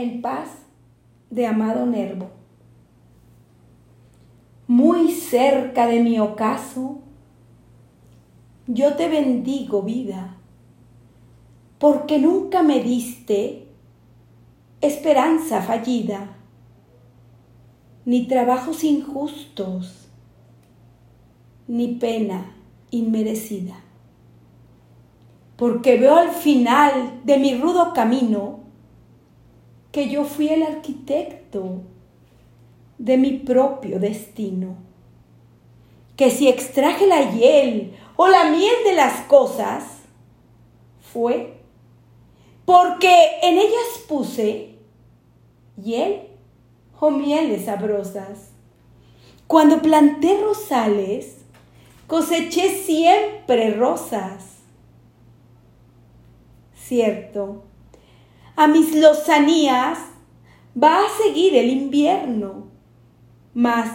En paz de Amado Nervo. Muy cerca de mi ocaso, yo te bendigo vida, porque nunca me diste esperanza fallida, ni trabajos injustos, ni pena inmerecida. Porque veo al final de mi rudo camino que yo fui el arquitecto de mi propio destino. Que si extraje la hiel o la miel de las cosas, fue porque en ellas puse hiel o mieles sabrosas. Cuando planté rosales, coseché siempre rosas. Cierto, a mis lozanías va a seguir el invierno, mas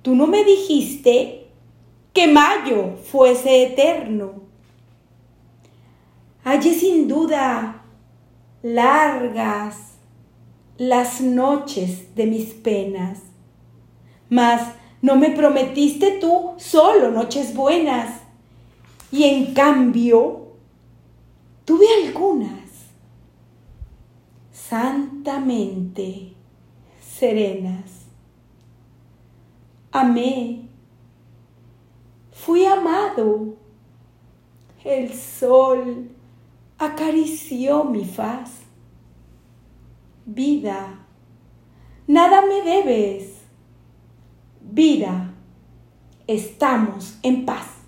tú no me dijiste que mayo fuese eterno. Hallé sin duda largas las noches de mis penas, mas no me prometiste tú solo noches buenas, y en cambio tuve algunas santamente serenas. Amé, fui amado, el sol acarició mi faz. Vida, nada me debes vida, estamos en paz.